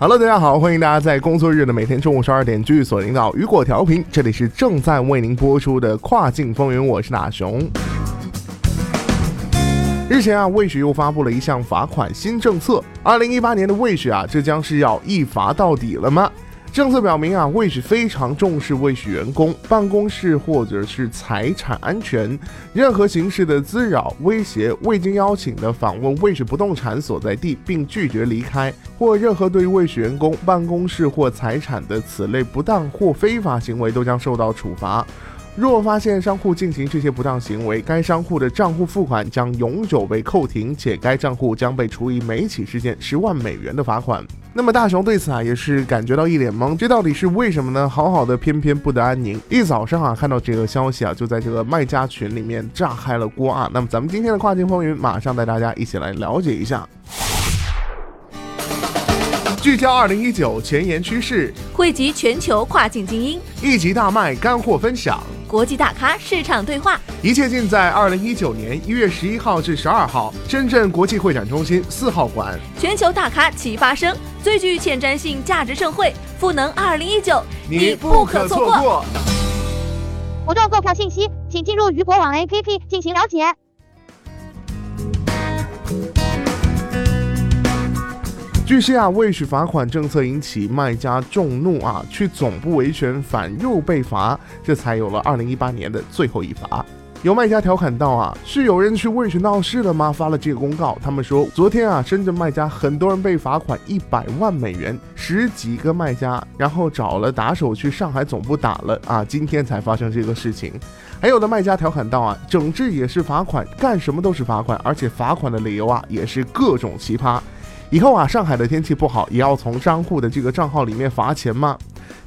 Hello，大家好，欢迎大家在工作日的每天中午十二点继续锁定到雨果调频，这里是正在为您播出的跨境风云，我是大熊。日前啊，卫士又发布了一项罚款新政策，二零一八年的卫士啊，这将是要一罚到底了吗？政策表明啊，卫士非常重视卫士员工办公室或者是财产安全，任何形式的滋扰、威胁、未经邀请的访问卫士不动产所在地并拒绝离开，或任何对于魏许员工办公室或财产的此类不当或非法行为，都将受到处罚。若发现商户进行这些不当行为，该商户的账户付款将永久被扣停，且该账户将被处以每起事件十万美元的罚款。那么大雄对此啊也是感觉到一脸懵，这到底是为什么呢？好好的偏偏不得安宁。一早上啊看到这个消息啊，就在这个卖家群里面炸开了锅啊。那么咱们今天的跨境风云，马上带大家一起来了解一下。聚焦二零一九前沿趋势，汇集全球跨境精英，一集大卖干货分享，国际大咖市场对话，一切尽在二零一九年一月十一号至十二号，深圳国际会展中心四号馆。全球大咖齐发声，最具前瞻性价值盛会——赋能二零一九，你不可错过。活动购票信息，请进入鱼博网 APP 进行了解。据悉啊，未许罚款政策引起卖家众怒啊，去总部维权反又被罚，这才有了二零一八年的最后一罚。有卖家调侃道啊，是有人去未许闹事了吗？发了这个公告，他们说昨天啊，深圳卖家很多人被罚款一百万美元，十几个卖家，然后找了打手去上海总部打了啊，今天才发生这个事情。还有的卖家调侃道啊，整治也是罚款，干什么都是罚款，而且罚款的理由啊也是各种奇葩。以后啊，上海的天气不好，也要从商户的这个账号里面罚钱吗？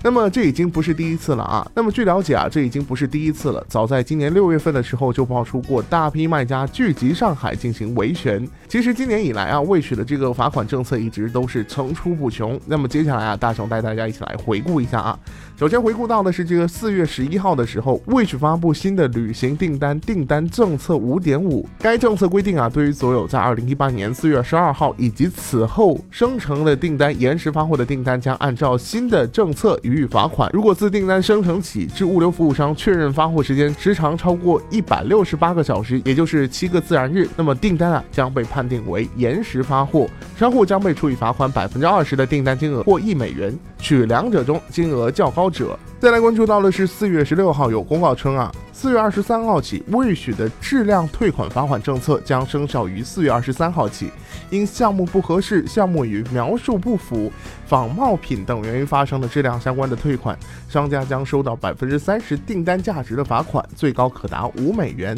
那么这已经不是第一次了啊。那么据了解啊，这已经不是第一次了。早在今年六月份的时候，就爆出过大批卖家聚集上海进行维权。其实今年以来啊，未许的这个罚款政策一直都是层出不穷。那么接下来啊，大雄带大家一起来回顾一下啊。首先回顾到的是这个四月十一号的时候，未许发布新的旅行订单订单政策五点五。该政策规定啊，对于所有在二零一八年四月十二号以及此后生成的订单延迟发货的订单，将按照新的政策予以罚款。如果自订单生成起至物流服务商确认发货时间时长超过一百六十八个小时，也就是七个自然日，那么订单啊将被判定为延时发货，商户将被处以罚款百分之二十的订单金额或一美元，取两者中金额较高。者，再来关注到的是四月十六号有公告称啊，四月二十三号起未许的质量退款罚款政策将生效于四月二十三号起，因项目不合适、项目与描述不符、仿冒品等原因发生的质量相关的退款，商家将收到百分之三十订单价值的罚款，最高可达五美元。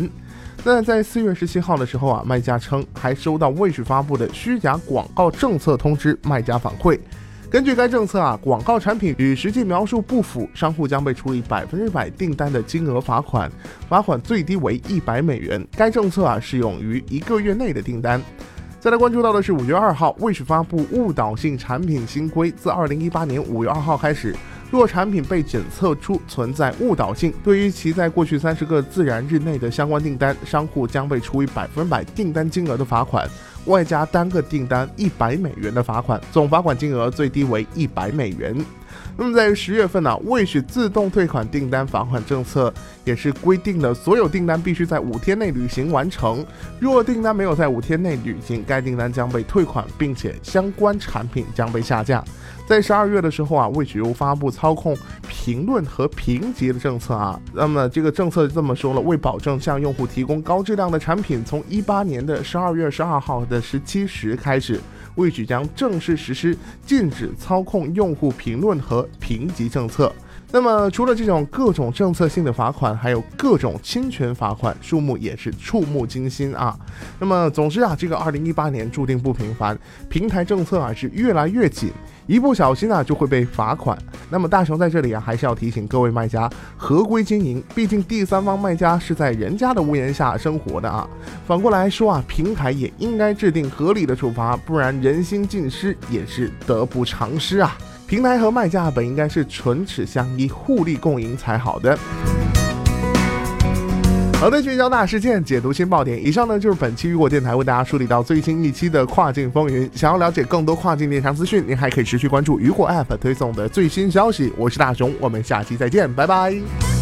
那在四月十七号的时候啊，卖家称还收到未许发布的虚假广告政策通知，卖家反馈。根据该政策啊，广告产品与实际描述不符，商户将被处以百分之百订单的金额罚款，罚款最低为一百美元。该政策啊适用于一个月内的订单。再来关注到的是五月二号，卫士发布误导性产品新规，自二零一八年五月二号开始，若产品被检测出存在误导性，对于其在过去三十个自然日内的相关订单，商户将被处以百分百订单金额的罚款。外加单个订单一百美元的罚款，总罚款金额最低为一百美元。那么在十月份呢，未许自动退款订单罚款政策也是规定了，所有订单必须在五天内履行完成。若订单没有在五天内履行，该订单将被退款，并且相关产品将被下架。在十二月的时候啊，未许又发布操控评论和评级的政策啊。那么这个政策这么说了，为保证向用户提供高质量的产品，从一八年的十二月十二号的十七时开始，未许将正式实施禁止操控用户评论和评级政策。那么除了这种各种政策性的罚款，还有各种侵权罚款，数目也是触目惊心啊。那么总之啊，这个二零一八年注定不平凡，平台政策啊是越来越紧，一不小心啊就会被罚款。那么大雄在这里啊还是要提醒各位卖家合规经营，毕竟第三方卖家是在人家的屋檐下生活的啊。反过来说啊，平台也应该制定合理的处罚，不然人心尽失也是得不偿失啊。平台和卖家本应该是唇齿相依、互利共赢才好的。好的，聚焦大事件，解读新爆点。以上呢就是本期雨果电台为大家梳理到最新一期的跨境风云。想要了解更多跨境电商资讯，您还可以持续关注雨果 App 推送的最新消息。我是大熊，我们下期再见，拜拜。